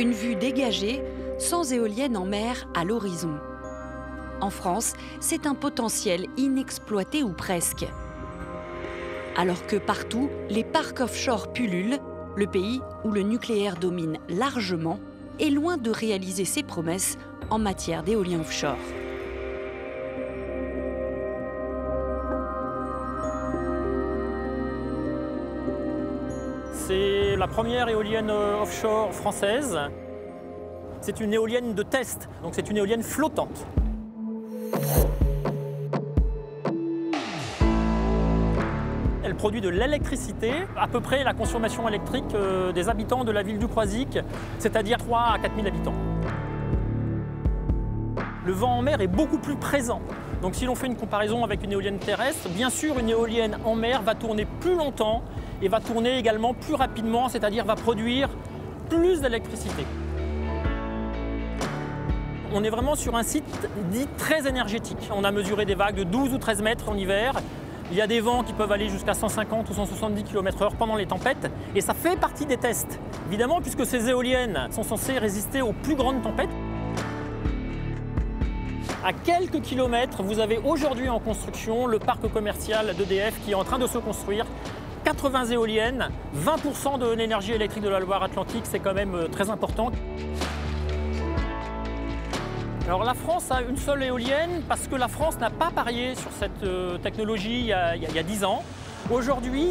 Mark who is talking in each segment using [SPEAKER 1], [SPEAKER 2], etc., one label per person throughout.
[SPEAKER 1] Une vue dégagée, sans éoliennes en mer à l'horizon. En France, c'est un potentiel inexploité ou presque. Alors que partout, les parcs offshore pullulent, le pays où le nucléaire domine largement est loin de réaliser ses promesses en matière d'éolien offshore.
[SPEAKER 2] C'est la première éolienne euh, offshore française. C'est une éolienne de test, donc c'est une éolienne flottante. Elle produit de l'électricité, à peu près la consommation électrique euh, des habitants de la ville du Croisic, c'est-à-dire 3 à 4 000 habitants. Le vent en mer est beaucoup plus présent. Donc si l'on fait une comparaison avec une éolienne terrestre, bien sûr une éolienne en mer va tourner plus longtemps et va tourner également plus rapidement, c'est-à-dire va produire plus d'électricité. On est vraiment sur un site dit très énergétique. On a mesuré des vagues de 12 ou 13 mètres en hiver. Il y a des vents qui peuvent aller jusqu'à 150 ou 170 km/h pendant les tempêtes. Et ça fait partie des tests. Évidemment, puisque ces éoliennes sont censées résister aux plus grandes tempêtes. À quelques kilomètres, vous avez aujourd'hui en construction le parc commercial d'EDF qui est en train de se construire 80 éoliennes, 20% de l'énergie électrique de la Loire-Atlantique, c'est quand même euh, très important. Alors la France a une seule éolienne parce que la France n'a pas parié sur cette euh, technologie il y, a, il y a 10 ans. Aujourd'hui,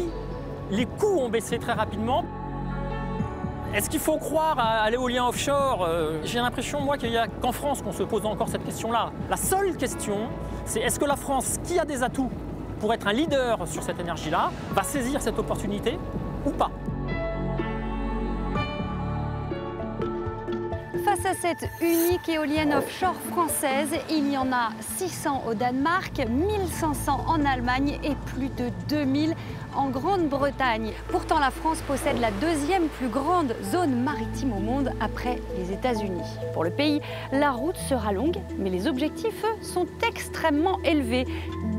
[SPEAKER 2] les coûts ont baissé très rapidement. Est-ce qu'il faut croire à, l'éolien offshore euh, J'ai l'impression, moi, qu'il n'y a qu'en France qu'on se pose encore cette question-là. La seule question, c'est est-ce que la France, qui a des atouts pour être un leader sur cette énergie-là, va saisir cette opportunité ou pas
[SPEAKER 1] Face à cette unique éolienne offshore française, il y en a 600 au Danemark, 1500 en Allemagne et plus de 2000 en Grande-Bretagne. Pourtant, la France possède la deuxième plus grande zone maritime au monde après les États-Unis. Pour le pays, la route sera longue, mais les objectifs, sont extrêmement élevés.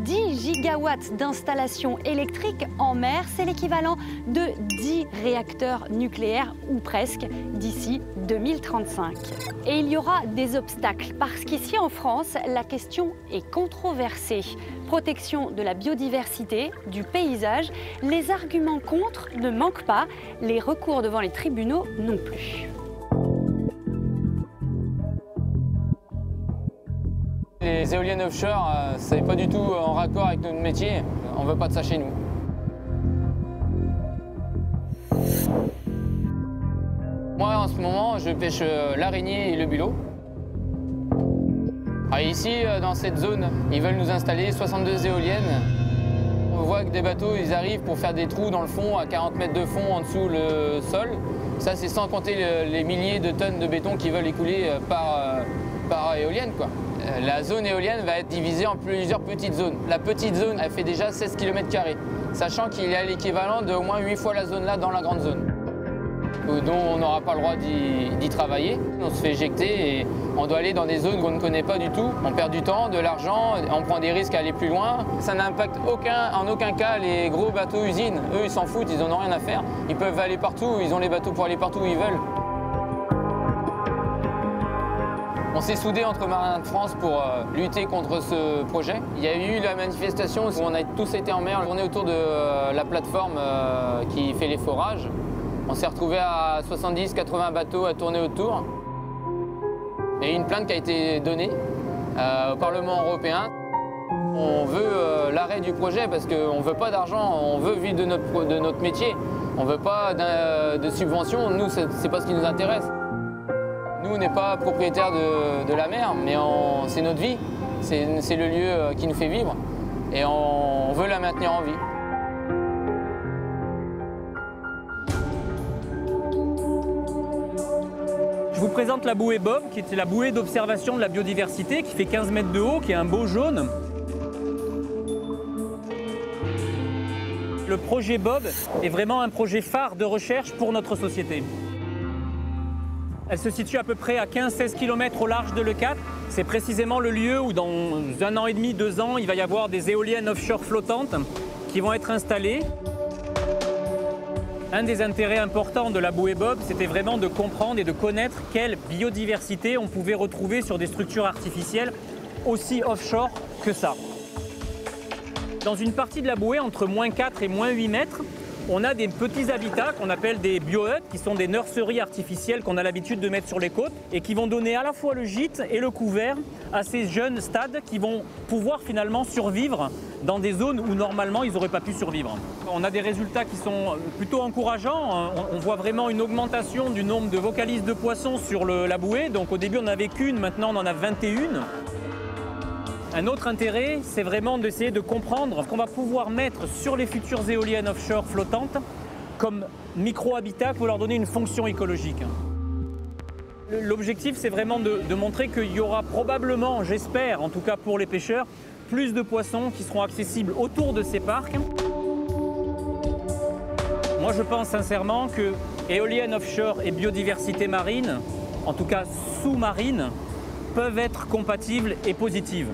[SPEAKER 1] 10 gigawatts d'installations électriques en mer, c'est l'équivalent de 10 réacteurs nucléaires ou presque d'ici 2035. Et il y aura des obstacles parce qu'ici en France, la question est controversée. Protection de la biodiversité, du paysage, les arguments contre ne manquent pas, les recours devant les tribunaux non plus.
[SPEAKER 3] Les éoliennes offshore, euh, c'est pas du tout en raccord avec notre métier. On veut pas de ça chez nous. Moi, en ce moment, je pêche euh, l'araignée et le bulot. Ah, ici, euh, dans cette zone, ils veulent nous installer 62 éoliennes. On voit que des bateaux, ils arrivent pour faire des trous dans le fond, à 40 mètres de fond en dessous le sol. Ça, c'est sans compter les milliers de tonnes de béton qui veulent écouler par, par éolienne. Euh, la zone éolienne va être divisée en plusieurs petites zones. La petite zone, elle fait déjà 16 km, sachant qu'il y a l'équivalent de au moins 8 fois la zone là dans la grande zone dont on n'aura pas le droit d'y travailler. On se fait éjecter et on doit aller dans des zones qu'on ne connaît pas du tout. On perd du temps, de l'argent, on prend des risques à aller plus loin. Ça n'impacte aucun, en aucun cas les gros bateaux usines. Eux, ils s'en foutent, ils n'en ont rien à faire. Ils peuvent aller partout, ils ont les bateaux pour aller partout où ils veulent. On s'est soudé entre marins de France pour euh, lutter contre ce projet. Il y a eu la manifestation où on a tous été en mer. On est autour de euh, la plateforme euh, qui fait les forages. On s'est retrouvé à 70-80 bateaux à tourner autour. Eu une plainte qui a été donnée au Parlement européen. On veut l'arrêt du projet parce qu'on ne veut pas d'argent, on veut vivre de notre, métier. On ne veut pas de subventions, nous, ce n'est pas ce qui nous intéresse. Nous, on n'est pas propriétaire de, la mer, mais c'est notre vie. C'est le lieu euh, qui nous fait vivre et on veut la maintenir en vie.
[SPEAKER 2] Présente la bouée Bob, qui est la bouée d'observation de la biodiversité, qui fait 15 mètres de haut, qui est un beau jaune. Le projet Bob est vraiment un projet phare de recherche pour notre société. Elle se situe à peu près à 15-16 km au large de l'E4. C'est précisément le lieu où dans un an et demi, deux ans, il va y avoir des éoliennes offshore flottantes qui vont être installées.
[SPEAKER 4] Un des intérêts importants de la bouée Bob, c'était vraiment de comprendre et de connaître quelle biodiversité on pouvait retrouver sur des structures artificielles aussi offshore que ça. Dans une partie de la bouée, entre moins 4 et moins 8 mètres, on a des petits habitats qu'on appelle des biohuts, qui sont des nurseries artificielles qu'on a l'habitude de mettre sur les côtes et qui vont donner à la fois le gîte et le couvert à ces jeunes stades qui vont pouvoir finalement survivre dans des zones où normalement ils n'auraient pas pu survivre. On a des résultats qui sont plutôt encourageants. On voit vraiment une augmentation du nombre de vocalises de poissons sur la bouée. Donc au début on n'avait qu'une, maintenant on en a 21. Un autre intérêt, c'est vraiment d'essayer de comprendre ce qu'on va pouvoir mettre sur les futures éoliennes offshore flottantes comme micro-habitat pour leur donner une fonction écologique. L'objectif, c'est vraiment de, montrer qu'il y aura probablement, j'espère, en tout cas pour les pêcheurs, plus de poissons qui seront accessibles autour de ces parcs. Moi, je pense sincèrement que éoliennes offshore et biodiversité marine, en tout cas sous-marine, peuvent être compatibles et positives.